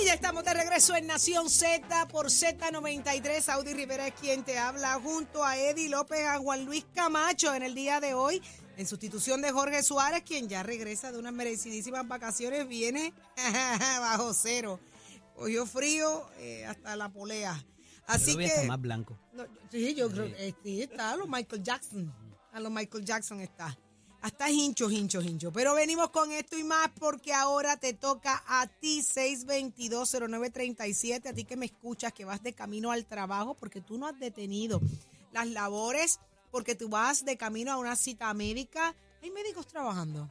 Y ya estamos de regreso en Nación Z por Z93. Audi Rivera es quien te habla junto a Eddie López, a Juan Luis Camacho en el día de hoy, en sustitución de Jorge Suárez, quien ya regresa de unas merecidísimas vacaciones, viene bajo cero. Cogió frío eh, hasta la polea. Así que. hasta más blanco. No, sí, yo creo que sí, está a los Michael Jackson. A los Michael Jackson está. Hasta hincho, hincho, hincho. Pero venimos con esto y más porque ahora te toca a ti 6220937, a ti que me escuchas, que vas de camino al trabajo porque tú no has detenido las labores, porque tú vas de camino a una cita médica. Hay médicos trabajando.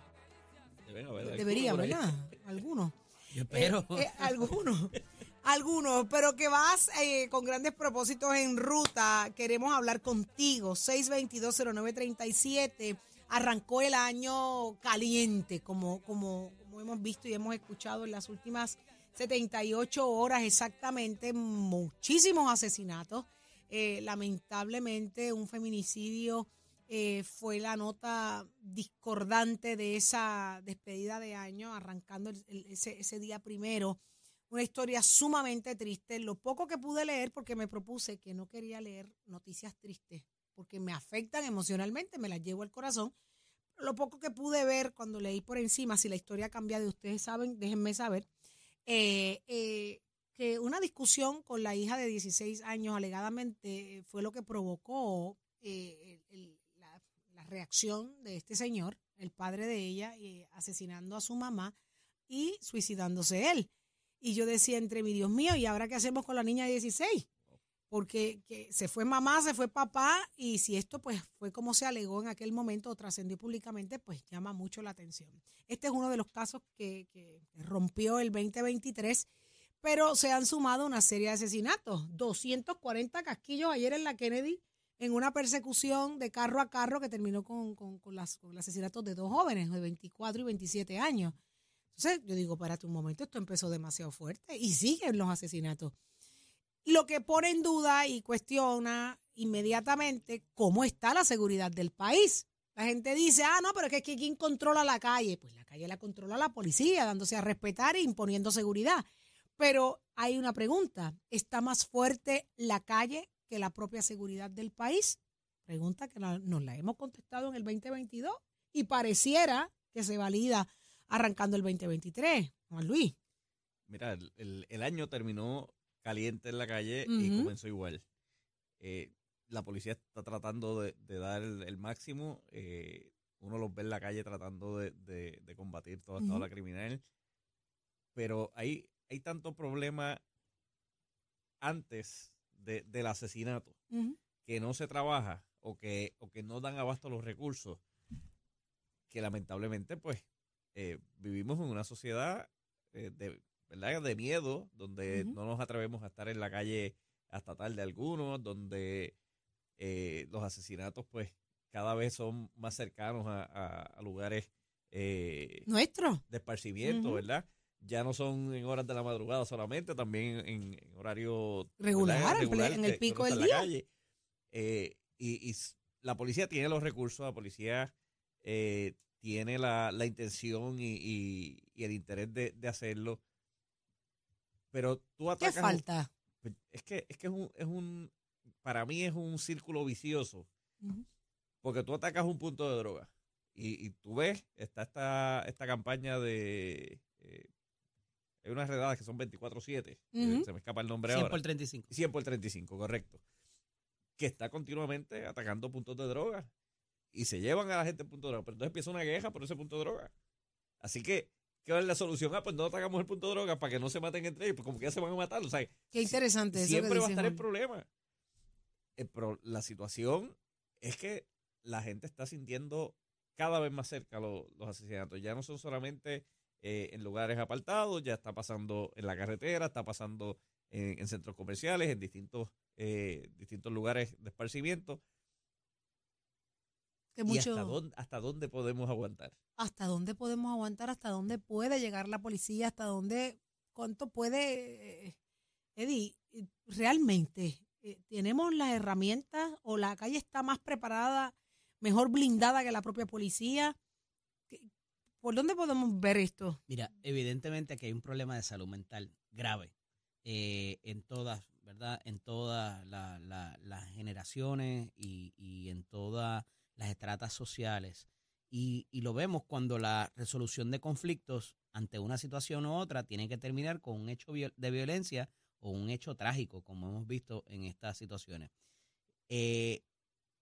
Deben haber ahí. ¿verdad? Algunos. Yo espero. Eh, eh, algunos, algunos, pero que vas eh, con grandes propósitos en ruta. Queremos hablar contigo. 6220937. Arrancó el año caliente, como, como, como hemos visto y hemos escuchado en las últimas 78 horas exactamente. Muchísimos asesinatos. Eh, lamentablemente, un feminicidio eh, fue la nota discordante de esa despedida de año, arrancando ese día primero. Una historia sumamente triste. Lo poco que pude leer, porque me propuse que no quería leer noticias tristes, porque me afectan emocionalmente, me las llevo al corazón. Lo poco que pude ver cuando leí por encima, si la historia cambia de ustedes saben, déjenme saber, eh, eh, que una discusión con la hija de 16 años alegadamente eh, fue lo que provocó la, la reacción de este señor, el padre de ella, asesinando a su mamá y suicidándose él. Y yo decía entre mi Dios mío, ¿y ahora qué hacemos con la niña de 16? Porque que se fue mamá, se fue papá, y si esto pues fue como se alegó en aquel momento o trascendió públicamente, pues llama mucho la atención. Este es uno de los casos que, que rompió el 2023, pero se han sumado una serie de asesinatos. 240 casquillos ayer en la Kennedy en una persecución de carro a carro que terminó con, con, con el asesinato de dos jóvenes de 24 y 27 años. Entonces yo digo, párate un momento, esto empezó demasiado fuerte y siguen los asesinatos. Lo que pone en duda y cuestiona inmediatamente cómo está la seguridad del país. La gente dice, ah, no, pero es que ¿quién controla la calle? Pues la calle la controla la policía, dándose a respetar e imponiendo seguridad. Pero hay una pregunta, ¿está más fuerte la calle que la propia seguridad del país? Pregunta que nos la hemos contestado en el 2022 y pareciera que se valida arrancando el 2023. Juan Luis. Mira, el año terminó caliente en la calle y comenzó igual. Eh, la policía está tratando de, de dar el, el máximo. eh, uno los ve en la calle tratando de, de- de combatir toda esta ola criminal. Pero hay, hay tanto problema antes de- del asesinato que no se trabaja o que, o que no dan abasto a los recursos, que lamentablemente pues eh, vivimos en una sociedad eh, de, ¿verdad? de miedo, donde Ujú. no nos atrevemos a estar en la calle hasta tarde algunos, donde eh, los asesinatos pues cada vez son más cercanos a, a- a lugares eh, Nuestro. de esparcimiento, Ujú. ¿verdad? Ya no son en horas de la madrugada solamente, también en, en horario Regular, ¿verdad? en en el pico del día. calle. Eh, y, y la policía tiene los recursos, la policía eh, tiene la, la intención y, y- y el interés de, de hacerlo. Pero tú ¿Qué atacas. un- falta? pues, es que, es que es un, es un, para mí es un círculo vicioso. Porque tú atacas un punto de droga y, y tú ves, está esta, esta campaña de... eh, hay unas redadas que son 24-7, eh, Ujú. se me escapa el nombre 100 ahora. por 35. 100 por 35, correcto. Que está continuamente atacando puntos de droga. Y se llevan a la gente en punto de droga. Pero entonces empieza una queja por ese punto de droga. Así que, ¿qué es la solución? Ah, pues no atacamos el punto de droga para que no se maten entre ellos. Pues como que ya se van a matar. O sea, Qué interesante eso que siempre va a estar el problema. Pero la situación es que la gente está sintiendo cada vez más cerca lo- los asesinatos. Ya no son solamente eh, en lugares apartados, ya está pasando en la carretera, está pasando en, en centros comerciales, en distintos, eh, distintos lugares de esparcimiento. Que ¿Y mucho, hasta dónde, hasta dónde podemos aguantar? ¿Hasta dónde podemos aguantar? ¿Hasta dónde puede llegar la policía? ¿Hasta dónde? ¿Cuánto puede? eh, Eddie, eh, realmente, eh, ¿tenemos las herramientas o la calle está más preparada, mejor blindada que la propia policía? ¿Qué- ¿Por dónde podemos ver esto? Mira, evidentemente que hay un problema de salud mental grave eh, en todas, ¿verdad? En todas las generaciones y, y, en todas las estratas sociales. Y, y, lo vemos cuando la resolución de conflictos ante una situación u otra tiene que terminar con un hecho de violencia o un hecho trágico, como hemos visto en estas situaciones. Eh,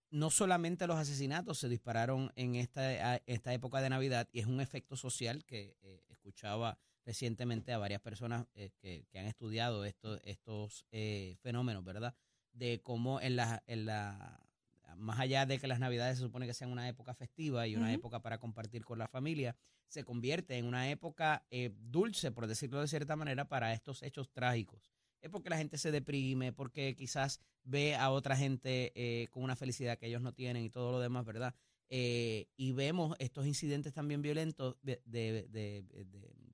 no solamente los asesinatos se dispararon en esta, esta época de Navidad y es un efecto social que eh, escuchaba recientemente a varias personas eh, que, han estudiado estos, estos fenómenos, ¿verdad? De cómo en la, en la, más allá de que las Navidades se supone que sean una época festiva y una época para compartir con la familia, se convierte en una época dulce, por decirlo de cierta manera, para estos hechos trágicos es porque la gente se deprime, porque quizás ve a otra gente eh, con una felicidad que ellos no tienen y todo lo demás, ¿verdad? Eh, y vemos estos incidentes también violentos de,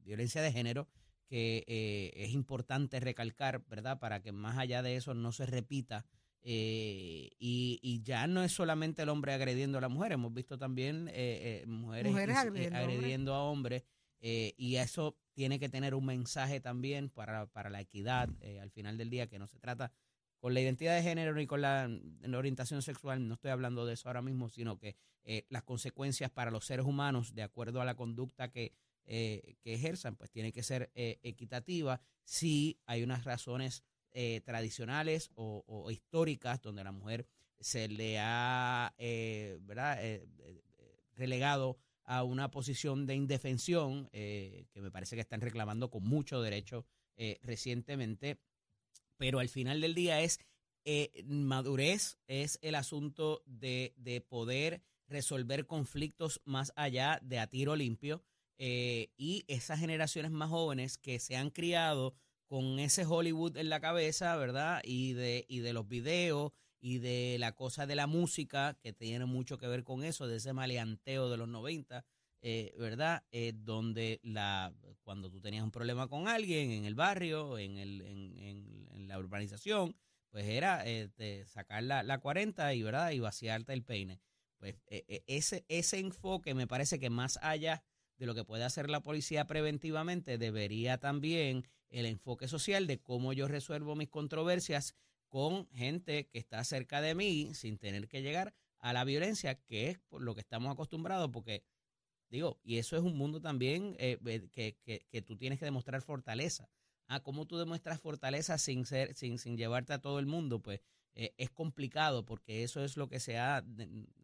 violencia de género que eh, es importante recalcar, ¿verdad? Para que más allá de eso no se repita. Y, y, ya no es solamente el hombre agrediendo a la mujer, hemos visto también mujeres, agrediendo, a hombres. eh, y eso tiene que tener un mensaje también para, la equidad eh, al final del día, que no se trata con la identidad de género ni con la, orientación sexual, no estoy hablando de eso ahora mismo, sino que eh, las consecuencias para los seres humanos, de acuerdo a la conducta que, que ejerzan, pues tiene que ser equitativa si hay unas razones tradicionales o, históricas donde la mujer se le ha ¿verdad? relegado a una posición de indefensión eh, que me parece que están reclamando con mucho derecho eh, recientemente, pero al final del día es eh, madurez, es el asunto de, de, poder resolver conflictos más allá de a tiro limpio y esas generaciones más jóvenes que se han criado con ese Hollywood en la cabeza, ¿verdad? Y de, y de los videos y de la cosa de la música, que tiene mucho que ver con eso, de ese maleanteo de los 90, eh, ¿verdad? Eh, donde la, cuando tú tenías un problema con alguien en el barrio, en, el, en, en, la urbanización, pues era eh, sacar la, la 40 y, ¿verdad? y vaciarte el peine. Pues ese, ese enfoque me parece que más allá de lo que puede hacer la policía preventivamente, debería también el enfoque social de cómo yo resuelvo mis controversias con gente que está cerca de mí sin tener que llegar a la violencia, que es por lo que estamos acostumbrados, porque digo, y eso es un mundo también eh, que, que, que, tú tienes que demostrar fortaleza. Ah, ¿cómo tú demuestras fortaleza sin ser, sin, sin llevarte a todo el mundo? Pues eh, es complicado porque eso es lo que se ha,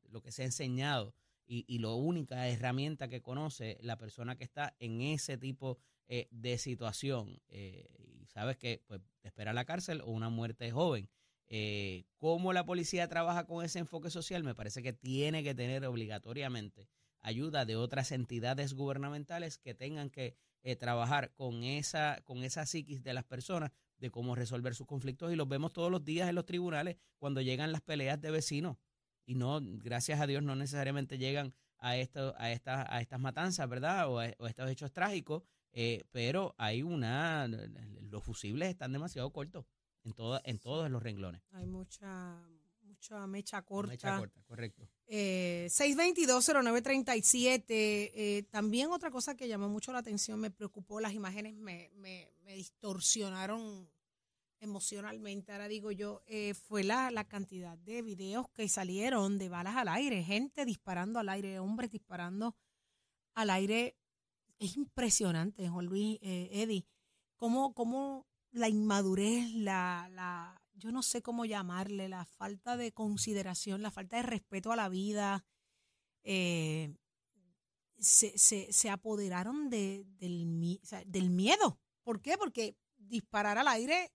lo que se ha enseñado y, y la única herramienta que conoce la persona que está en ese tipo eh, de situación. y sabes que pues, te espera la cárcel o una muerte joven. Eh, ¿Cómo la policía trabaja con ese enfoque social? Me parece que tiene que tener obligatoriamente ayuda de otras entidades gubernamentales que tengan que eh, trabajar con esa, con esa psiquis de las personas de cómo resolver sus conflictos y los vemos todos los días en los tribunales cuando llegan las peleas de vecinos y no, gracias a Dios, no necesariamente llegan a, esto, a, estas, a estas matanzas, ¿verdad? O a, o a estos hechos trágicos, eh, pero hay una, los fusibles están demasiado cortos en, toda, en todos los renglones. Hay mucha, mucha mecha corta. Mecha corta, correcto. Eh, 622-0937. Eh, también otra cosa que llamó mucho la atención, me preocupó, las imágenes me, me, me distorsionaron emocionalmente, ahora digo yo, eh, fue la, la cantidad de videos que salieron de balas al aire, gente disparando al aire, hombres disparando al aire es impresionante, Juan Luis, eh, Eddie, cómo, cómo la inmadurez, la, la, yo no sé cómo llamarle, la falta de consideración, la falta de respeto a la vida, eh, se, se, se, apoderaron de, del, del miedo. ¿Por qué? Porque disparar al aire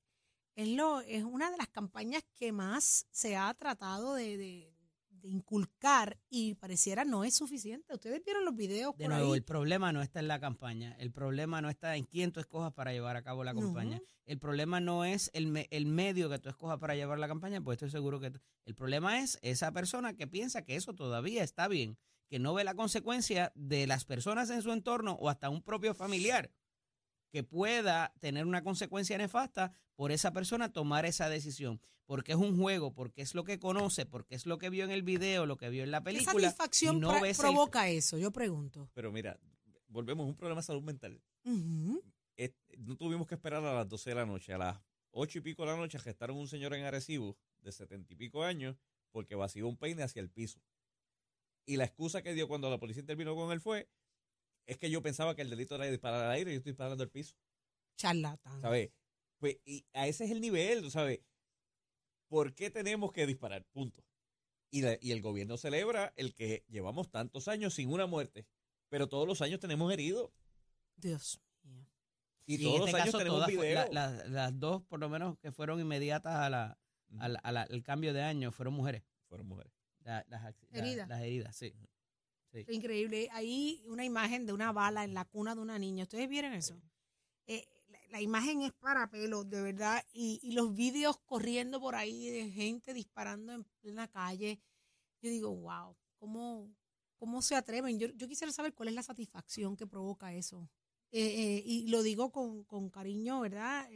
es, lo, es una de las campañas que más se ha tratado de, de inculcar y pareciera no es suficiente. Ustedes vieron los videos. De nuevo, el problema no está en la campaña, el problema no está en quién tú escojas para llevar a cabo la campaña. El problema no es el, el medio que tú escojas para llevar la campaña, pues estoy seguro que el problema es esa persona que piensa que eso todavía está bien, que no ve la consecuencia de las personas en su entorno o hasta un propio familiar que pueda tener una consecuencia nefasta por esa persona tomar esa decisión, porque es un juego, porque es lo que conoce, porque es lo que vio en el video, lo que vio en la película. ¿Qué satisfacción no provoca eso? Yo pregunto. Pero mira, volvemos a un problema de salud mental. No tuvimos que esperar a las 12 de la noche. A las 8 y pico de la noche gestaron un señor en Arecibo de 70 y pico años porque vació un peine hacia el piso. Y la excusa que dio cuando la policía intervino con él fue, es que yo pensaba que el delito era disparar al aire y yo estoy disparando al piso. Charlatán. ¿Sabes? Pues, y a ese es el nivel, ¿sabes? ¿Por qué tenemos que disparar? Punto. Y, la- y el gobierno celebra el que llevamos tantos años sin una muerte, pero todos los años tenemos heridos. Dios mío. Y, en todos este los años caso, tenemos la- la- las dos, por lo menos, que fueron inmediatas a la, al, a la- al cambio de año, fueron mujeres. Fueron mujeres. La- las, la- Heridas. las heridas, sí. Sí. Increíble. Ahí una imagen de una bala en la cuna de una niña. ¿Ustedes vieron eso? Eh, la, la imagen es para pelos, de verdad. Y, y los vídeos corriendo por ahí de gente disparando en plena calle. Yo digo, wow, ¿cómo, cómo se atreven? Yo, yo quisiera saber cuál es la satisfacción que provoca eso. Eh, eh, y lo digo con, con cariño, ¿verdad?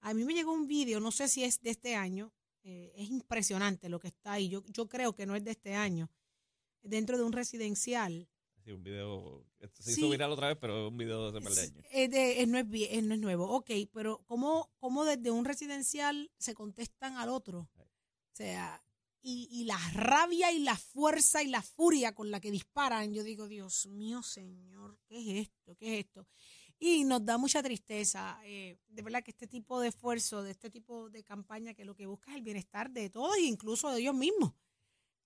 A mí me llegó un vídeo, no sé si es de este año. es impresionante lo que está ahí. Yo, yo creo que no es de este año. Dentro de un residencial. Sí, un video. se Sí. hizo viral otra vez, pero es un video de hace par de Es- de- es- no, es, es- no es nuevo, ok, pero ¿cómo, ¿cómo desde un residencial se contestan al otro? O sea, y, y la rabia y la fuerza y la furia con la que disparan, yo digo, Dios mío, Señor, ¿qué es esto? ¿Qué es esto? Y nos da mucha tristeza, eh, de verdad que este tipo de esfuerzo, de este tipo de campaña que lo que busca es el bienestar de todos e incluso de ellos mismos,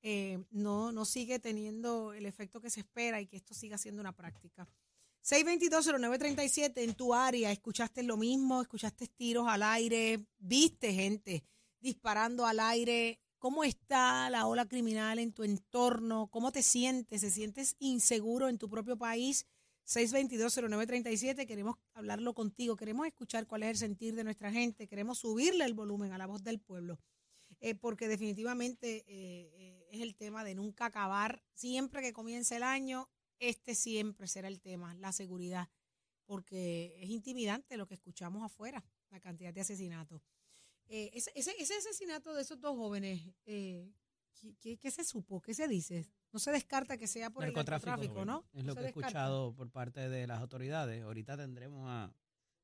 eh, no, no sigue teniendo el efecto que se espera y que esto siga siendo una práctica. 622-0937 en tu área, escuchaste lo mismo, escuchaste tiros al aire, viste gente disparando al aire. ¿Cómo está la ola criminal en tu entorno? ¿Cómo te sientes? ¿Se sientes inseguro en tu propio país? 622-0937, queremos hablarlo contigo, queremos escuchar cuál es el sentir de nuestra gente, queremos subirle el volumen a la voz del pueblo, eh, porque definitivamente eh, eh, es el tema de nunca acabar. Siempre que comience el año, este siempre será el tema, la seguridad, porque es intimidante lo que escuchamos afuera, la cantidad de asesinatos. Eh, ese, ese, ese asesinato de esos dos jóvenes, eh, ¿qué, qué, qué se supo? ¿Qué se dice? No se descarta que sea por Narcotráfico, el narcotráfico, ¿no? Es lo que he escuchado por parte de las autoridades. Ahorita tendremos a,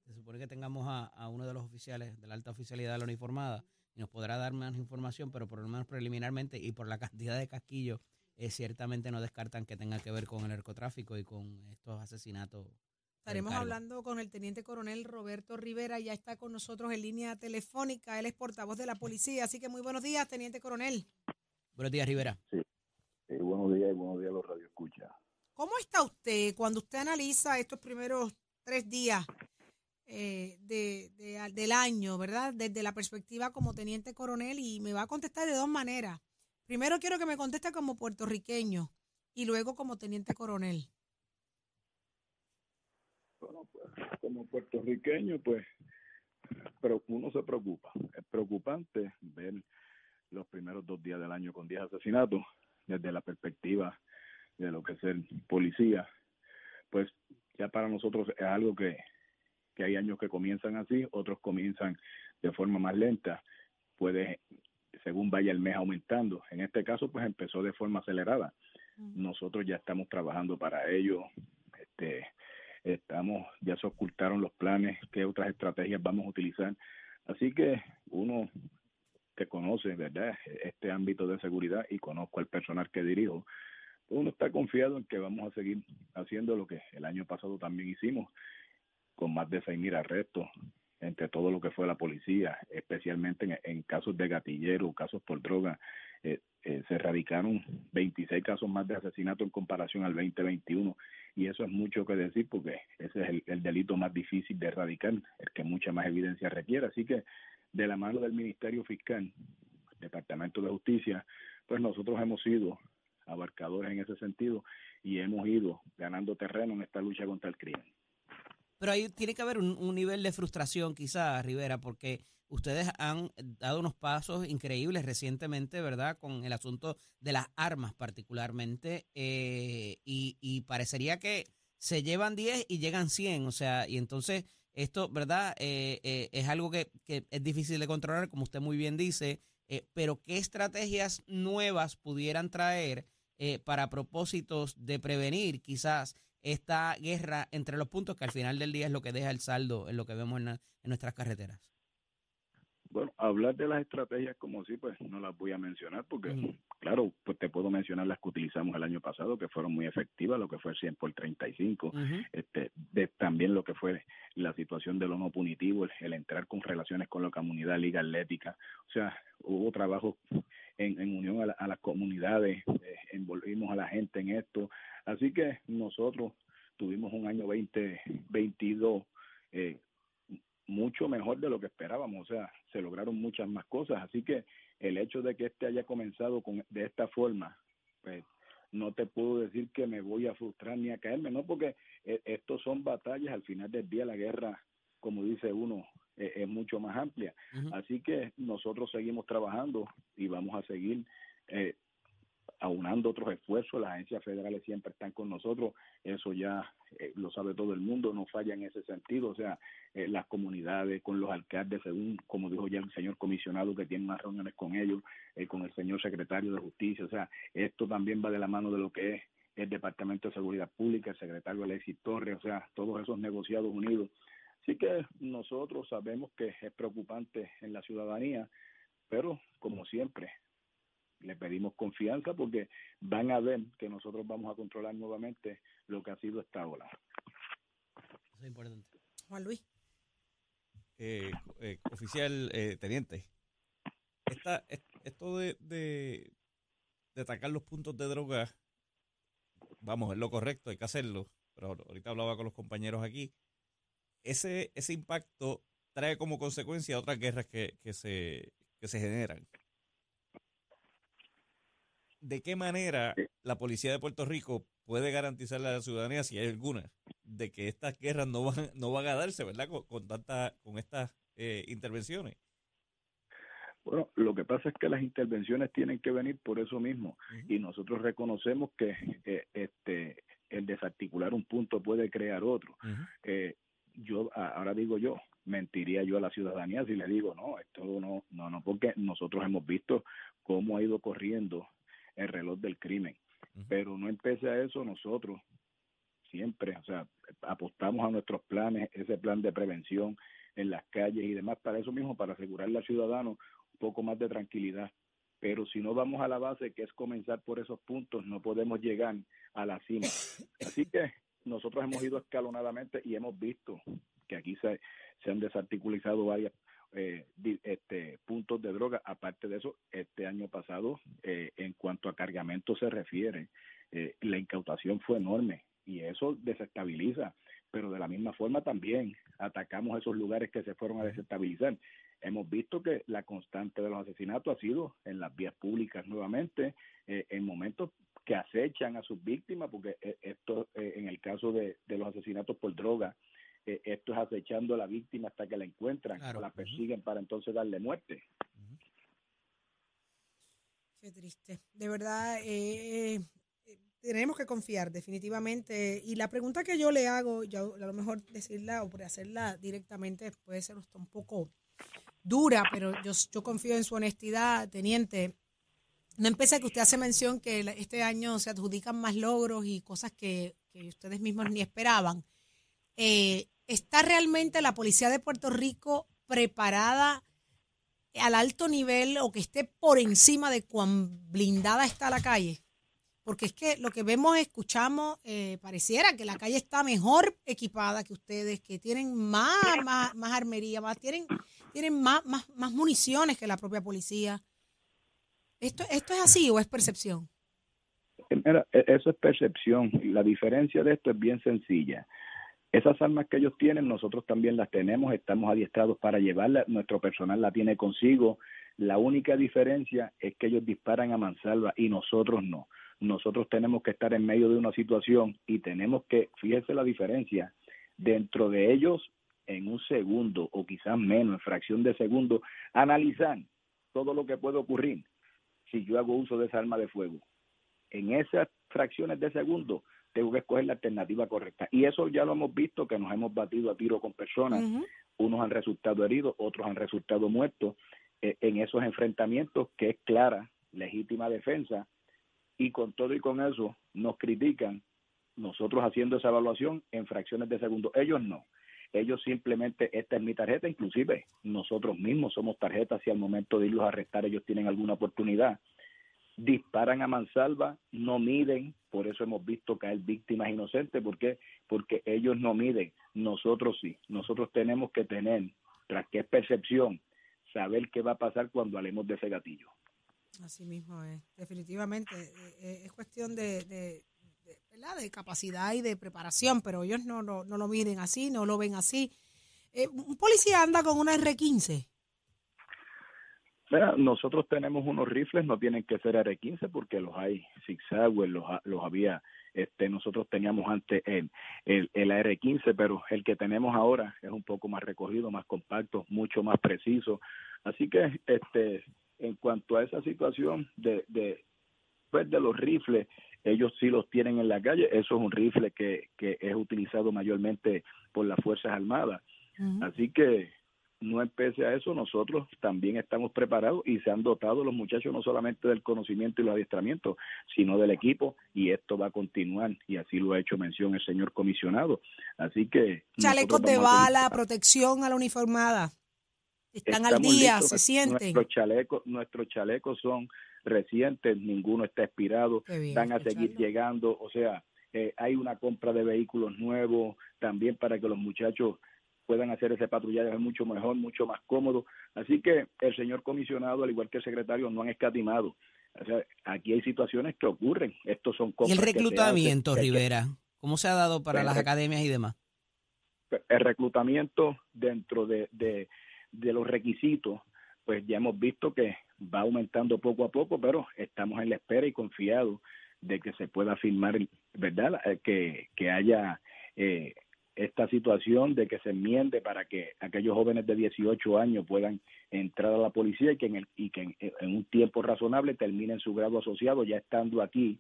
se supone que tengamos a, a uno de los oficiales de la alta oficialidad de la uniformada y nos podrá dar más información, pero por lo menos preliminarmente y por la cantidad de casquillos, eh, ciertamente no descartan que tenga que ver con el narcotráfico y con estos asesinatos. Estaremos hablando con el teniente coronel Roberto Rivera, ya está con nosotros en línea telefónica, él es portavoz de la policía, así que muy buenos días, teniente coronel. Buenos días, Rivera. Eh, buenos días y buenos días a los radioescuchas. ¿Cómo está usted cuando usted analiza estos primeros tres días eh, de, de- del año, verdad? Desde la perspectiva como teniente coronel y me va a contestar de dos maneras. Primero quiero que me conteste como puertorriqueño y luego como teniente coronel. Bueno, pues como puertorriqueño, pues, pero uno se preocupa. Es preocupante ver los primeros dos días del año con 10 asesinatos desde la perspectiva de lo que es el policía. Pues ya para nosotros es algo que, que hay años que comienzan así, otros comienzan de forma más lenta. Puede, según vaya el mes aumentando. En este caso, pues empezó de forma acelerada. nosotros ya estamos trabajando para ello. Este, estamos, ya se ocultaron los planes, qué otras estrategias vamos a utilizar. Así que uno que conoce, ¿verdad?, este ámbito de seguridad y conozco al personal que dirijo, uno está confiado en que vamos a seguir haciendo lo que el año pasado también hicimos, con más de 6.000 arrestos entre todo lo que fue la policía, especialmente en, casos de gatillero, casos por droga, eh, eh, se erradicaron 26 casos más de asesinato en comparación al 2021 y eso es mucho que decir porque ese es el, el delito más difícil de erradicar, el que mucha más evidencia requiere. Así que de la mano del Ministerio Fiscal, Departamento de Justicia, pues nosotros hemos sido abarcadores en ese sentido y hemos ido ganando terreno en esta lucha contra el crimen. Pero ahí tiene que haber un, un nivel de frustración quizás, Rivera, porque ustedes han dado unos pasos increíbles recientemente, ¿verdad? Con el asunto de las armas particularmente, eh, y, y parecería que se llevan 10 y llegan 100, o sea, y entonces esto, ¿verdad? Eh, eh, es algo que, que es difícil de controlar, como usted muy bien dice, eh, pero ¿qué estrategias nuevas pudieran traer para propósitos de prevenir quizás esta guerra entre los puntos que al final del día es lo que deja el saldo en lo que vemos en, en nuestras carreteras? Bueno, hablar de las estrategias como sí, pues no las voy a mencionar porque, claro, pues te puedo mencionar las que utilizamos el año pasado, que fueron muy efectivas, lo que fue el 100 por 35, este, de, también lo que fue la situación de lo no punitivo, el, entrar con relaciones con la comunidad, liga atlética, o sea, hubo trabajo en, en unión a, las comunidades, eh, envolvimos a la gente en esto, así que nosotros tuvimos un año 2022 eh, mucho mejor de lo que esperábamos, o sea, se lograron muchas más cosas, así que el hecho de que este haya comenzado con, de esta forma, pues no te puedo decir que me voy a frustrar ni a caerme, no, porque eh, estos son batallas, al final del día la guerra, como dice uno, eh, es mucho más amplia, así que nosotros seguimos trabajando y vamos a seguir eh, aunando otros esfuerzos, las agencias federales siempre están con nosotros, eso ya eh, lo sabe todo el mundo, no falla en ese sentido, o sea, eh, las comunidades, con los alcaldes, según como dijo ya el señor comisionado que tiene más reuniones con ellos, eh, con el señor secretario de Justicia, o sea, esto también va de la mano de lo que es el Departamento de Seguridad Pública, el secretario Alexis Torres, o sea, todos esos negociados unidos. Así que nosotros sabemos que es preocupante en la ciudadanía, pero como siempre, le pedimos confianza porque van a ver que nosotros vamos a controlar nuevamente lo que ha sido esta ola. Eso es importante. Juan Luis. Eh, eh, oficial eh, teniente, esta, esto de, de, atacar los puntos de droga, vamos, es lo correcto, hay que hacerlo, pero ahorita hablaba con los compañeros aquí, ese, ese impacto trae como consecuencia otras guerras que, que, se, que se generan. ¿de qué manera la policía de Puerto Rico puede garantizarle a la ciudadanía, si hay alguna, de que estas guerras no van, no van a darse, ¿verdad? Con, con, con estas eh, intervenciones. Bueno, lo que pasa es que las intervenciones tienen que venir por eso mismo y nosotros reconocemos que eh, este el desarticular un punto puede crear otro. eh, yo ahora digo yo, mentiría yo a la ciudadanía si le digo no, esto no, no, no, porque nosotros hemos visto cómo ha ido corriendo el reloj del crimen. Pero no empecé a eso nosotros siempre, o sea, apostamos a nuestros planes, ese plan de prevención en las calles y demás, para eso mismo, para asegurarle al ciudadano un poco más de tranquilidad. Pero si no vamos a la base, que es comenzar por esos puntos, no podemos llegar a la cima. Así que nosotros hemos ido escalonadamente y hemos visto que aquí se, se han desarticulizado varias eh, este, puntos de droga. Aparte de eso, este año pasado, eh, en cuanto a cargamento se refiere, eh, la incautación fue enorme y eso desestabiliza. Pero de la misma forma también atacamos esos lugares que se fueron a desestabilizar. Hemos visto que la constante de los asesinatos ha sido en las vías públicas nuevamente, en momentos que acechan a sus víctimas, porque esto, en el caso de, de los asesinatos por droga, esto es acechando a la víctima hasta que la encuentran o la persiguen para entonces darle muerte. Qué triste. De verdad, eh, eh, tenemos que confiar definitivamente. Y la pregunta que yo le hago, yo a lo mejor decirla o por hacerla directamente puede ser un poco dura, pero yo, yo confío en su honestidad, teniente. No empecé que usted hace mención que este año se adjudican más logros y cosas que, que ustedes mismos ni esperaban. Eh, ¿Está realmente la policía de Puerto Rico preparada al alto nivel o que esté por encima de cuán blindada está la calle? Porque es que lo que vemos, escuchamos, eh, pareciera que la calle está mejor equipada que ustedes, que tienen más, más, más armería, más, tienen, tienen más, más, más municiones que la propia policía. ¿Esto, ¿Esto es así o es percepción? Mira, e-, eso es percepción. La diferencia de esto es bien sencilla. Esas armas que ellos tienen, nosotros también las tenemos, estamos adiestrados para llevarlas, nuestro personal la tiene consigo. La única diferencia es que ellos disparan a mansalva y nosotros no. Nosotros tenemos que estar en medio de una situación y tenemos que, fíjese la diferencia, dentro de ellos en un segundo o quizás menos, en fracción de segundo, analizar todo lo que puede ocurrir si yo hago uso de esa arma de fuego. En esas fracciones de segundo tengo que escoger la alternativa correcta. Y eso ya lo hemos visto, que nos hemos batido a tiro con personas, unos han resultado heridos, otros han resultado muertos eh, en esos enfrentamientos, que es clara, legítima defensa, y con todo y con eso nos critican nosotros haciendo esa evaluación en fracciones de segundo. Ellos no. Ellos simplemente, esta es mi tarjeta, inclusive nosotros mismos somos tarjetas si al momento de irlos a arrestar ellos tienen alguna oportunidad. Disparan a mansalva, no miden, por eso hemos visto caer víctimas inocentes, ¿por qué? Porque ellos no miden, nosotros sí. Nosotros tenemos que tener, tras que es percepción, saber qué va a pasar cuando hablemos de ese gatillo. Así mismo es, definitivamente. eh, eh, es cuestión de, de, ¿verdad? de capacidad y de preparación, pero ellos no, no, no lo miden así, no lo ven así. Eh, un policía anda con una R15. Mira, nosotros tenemos unos rifles, no tienen que ser R15 porque los hay zigzag, los, los había, este, nosotros teníamos antes el, el, el AR-15, pero el que tenemos ahora es un poco más recogido, más compacto, mucho más preciso. Así que, este, en cuanto a esa situación de, de, pues, de los rifles, ellos sí los tienen en la calle. Eso es un rifle que, que es utilizado mayormente por las Fuerzas Armadas. Así que no empece a eso, nosotros también estamos preparados y se han dotado los muchachos no solamente del conocimiento y los adiestramientos, sino del equipo y esto va a continuar y así lo ha hecho mención el señor comisionado. Así que Chalecos de bala, utilizar- protección a la uniformada. Están al día, listos. se sienten. Nuestros chalecos, nuestros chalecos son recientes, ninguno está expirado, bien van a seguir llegando, o sea, eh, hay una compra de vehículos nuevos también para que los muchachos puedan hacer ese patrullaje mucho mejor, mucho más cómodo. Así que el señor comisionado, al igual que el secretario, no han escatimado. O sea, aquí hay situaciones que ocurren. Estos son Y compras el que se reclutamiento, hacen, que- Rivera, ¿cómo se ha dado para Pues, las re- academias y demás? el reclutamiento dentro de, de, de los requisitos, pues ya hemos visto que va aumentando poco a poco, pero estamos en la espera y confiados de que se pueda firmar, ¿verdad? Eh, Que, que haya eh, esta situación de que se enmiende para que aquellos jóvenes de 18 años puedan entrar a la policía y que en, el, y que en, en un tiempo razonable terminen su grado asociado ya estando aquí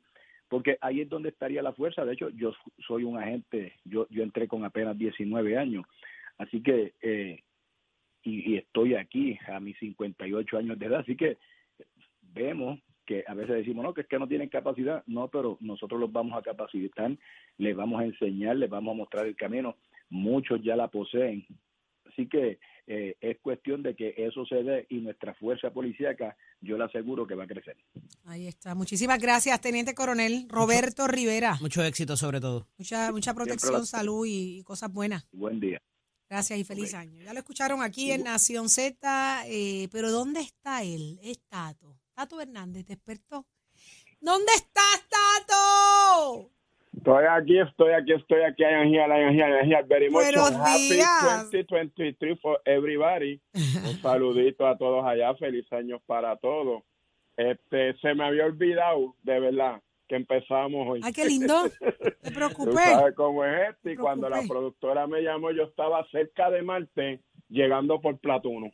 porque ahí es donde estaría la fuerza. De hecho, yo soy un agente, yo, yo entré con apenas 19 años, así que, eh, y, y estoy aquí a mis 58 años de edad, así que vemos que a veces decimos, no, que es que no tienen capacidad, no, pero nosotros los vamos a capacitar, les vamos a enseñar, les vamos a mostrar el camino, muchos ya la poseen, así que eh, es cuestión de que eso se dé y nuestra fuerza policíaca, yo le aseguro que va a crecer. Ahí está. Muchísimas gracias, Teniente Coronel Roberto Rivera. Mucho éxito sobre todo. Mucha, mucha protección, la- salud y, y cosas buenas. Buen día. Gracias y feliz año. Ya lo escucharon aquí en Nación Z, eh, pero ¿dónde está él? Es Tato. Tato Hernández, despertó. ¿Dónde estás, Tato? Estoy aquí, estoy aquí, estoy aquí. I am here, I am here, I am here. Very much. Buenos Happy días. 2023 for everybody. Un saludito a todos allá. Feliz años para todos. Este, se me había olvidado, de verdad, que empezamos hoy. Ay, qué lindo. No te Tú sabes cómo es esto. Y cuando la productora me llamó, yo estaba cerca de Marte, llegando por Platuno.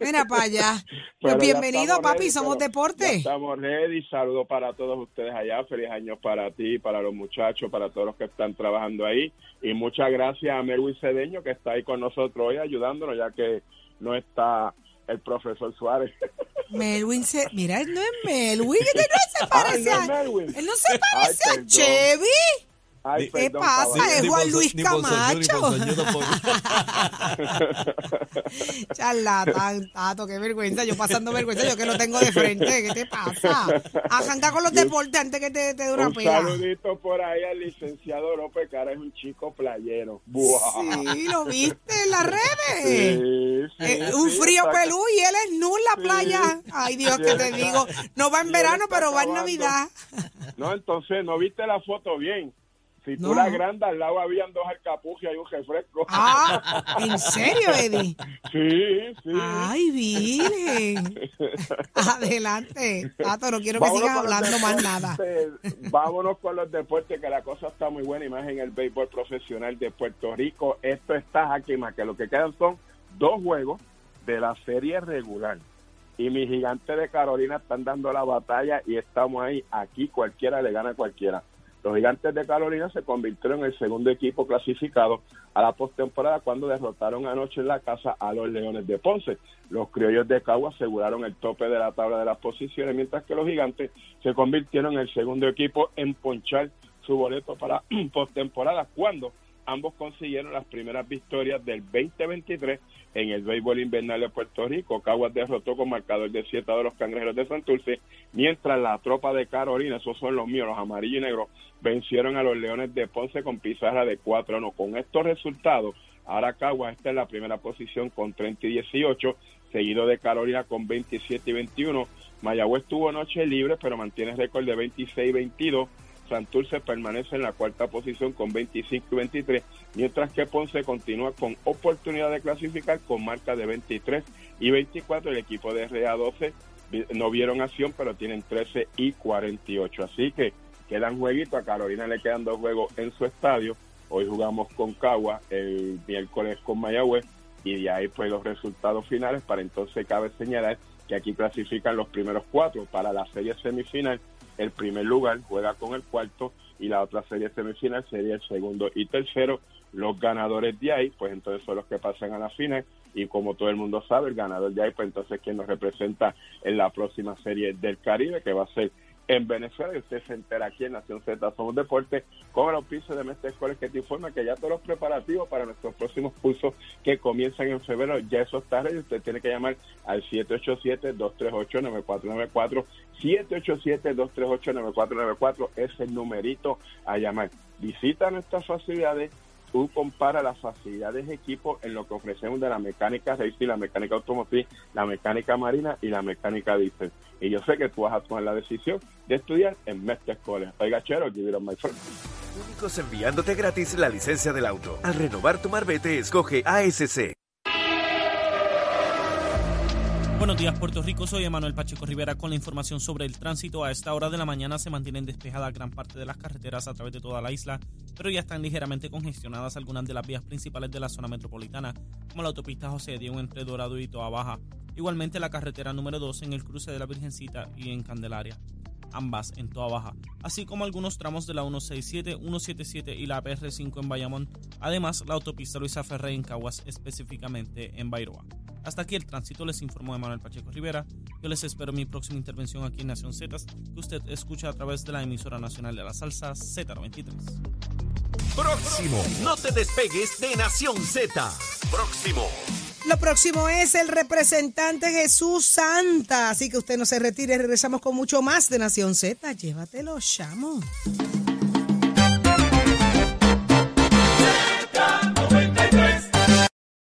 Mira para allá. Pues bienvenido, papi. ready, Somos deporte. estamos ready. Saludos para todos ustedes allá. Feliz año para ti, para los muchachos, para todos los que están trabajando ahí. Y muchas gracias a Melwin Cedeño, que está ahí con nosotros hoy ayudándonos, ya que no está el profesor Suárez. Melwin se. Mira, él no es Melwin. él no se Ay, parece no a. Él no se Ay, parece a. Chevy. Ay, ¿Qué perdón, pasa? Es Juan Luis Camacho. Charlatán, Tato, qué vergüenza. Yo pasando vergüenza, yo que lo tengo de frente. ¿Qué te pasa? Arranca con los deportes antes que te, te dé una Un saludito por ahí al licenciado López, que ahora es un chico playero. Buah. Sí, lo viste en las redes. Sí, sí, Eh, un frío está- pelú y él es nu en la Sí. playa. Ay, Dios, que te digo. No va en verano, pero va en. Navidad. No, entonces no viste la foto bien. Si tú No. la grandas, al lado habían dos alcapujas y un refresco. Ah, ¿en serio, Eddie? Sí, sí. Ay, virgen. Adelante. Tato, no quiero que sigas hablando más nada. Vámonos con los deportes, que la cosa está muy buena, y más en el béisbol profesional de Puerto Rico. Esto está aquí más que lo que quedan son dos juegos de la serie regular. Y mis gigantes de Carolina están dando la batalla y estamos ahí. Aquí cualquiera le gana a cualquiera. Los gigantes de Carolina se convirtieron en el segundo equipo clasificado a la postemporada cuando derrotaron anoche en la casa a los Leones de Ponce. Los criollos de Cagua aseguraron el tope de la tabla de las posiciones, mientras que los gigantes se convirtieron en el segundo equipo en ponchar su boleto para postemporada cuando ambos consiguieron las primeras victorias del 2023 en el béisbol invernal de Puerto Rico. Caguas derrotó con marcador de 7 a los cangrejeros de Santurce, mientras la tropa de Carolina, esos son los míos, los amarillos y negros, vencieron a los Leones de Ponce con pizarra de 4 a 1. Con estos resultados, ahora Caguas está en la primera posición con 30 y 18, seguido de Carolina con 27 y 21. Mayagüez tuvo noche libre, pero mantiene récord de 26 y 22. Santurce permanece en la cuarta posición con 25 y 23, mientras que Ponce continúa con oportunidad de clasificar con marca de 23 y 24. El equipo de RA12 no vieron acción, pero tienen 13 y 48. Así que quedan jueguitos. A Carolina le quedan dos juegos en su estadio. Hoy jugamos con Cagua, el miércoles con Mayagüez y de ahí pues los resultados finales para entonces cabe señalar que aquí clasifican los primeros cuatro para la serie semifinal el primer lugar juega con el cuarto y la otra serie semifinal sería el segundo y tercero. Los ganadores de ahí, pues entonces son los que pasan a la final y como todo el mundo sabe, el ganador de ahí, pues entonces quien nos representa en la próxima serie del Caribe, que va a ser en Venezuela y usted se entera aquí en Nación Z. Somos Deportes con el auspicio de Mestre Escuelas que te informa que ya todos los preparativos para nuestros próximos cursos que comienzan en febrero ya eso está y usted tiene que llamar al 787-238-9494 787-238-9494 es el numerito a llamar. Visita nuestras facilidades tú compara las facilidades de equipo en lo que ofrecemos de la mecánica racing, la mecánica automotriz, la mecánica marina y la mecánica diésel. Y yo sé que tú vas a tomar la decisión de estudiar en Mestre College. Oiga, chero, give it my friend. Únicos enviándote gratis la licencia del auto. Al renovar tu marbete, escoge ASC. Buenos días, Puerto Rico. Soy Emanuel Pacheco Rivera con la información sobre el tránsito. A esta hora de la mañana se mantienen despejadas gran parte de las carreteras a través de toda la isla, pero ya están ligeramente congestionadas algunas de las vías principales de la zona metropolitana, como la autopista José Diego entre Dorado y Toa Baja. Igualmente la carretera número 2 en el cruce de la Virgencita y en Candelaria ambas en Toa Baja, así como algunos tramos de la 167, 177 y la PR5 en Bayamón, además la autopista Luisa Ferré en Caguas, específicamente en Bairoa. Hasta aquí el tránsito, les informó Manuel Pacheco Rivera. Yo les espero en mi próxima intervención aquí en Nación Z, que usted escucha a través de la emisora nacional de la salsa Z93. Próximo, no te despegues de Nación Z. Próximo. Lo próximo es el representante Jesús Santa. Así que usted no se retire. Regresamos con mucho más de Nación Z. Llévatelo, chamo.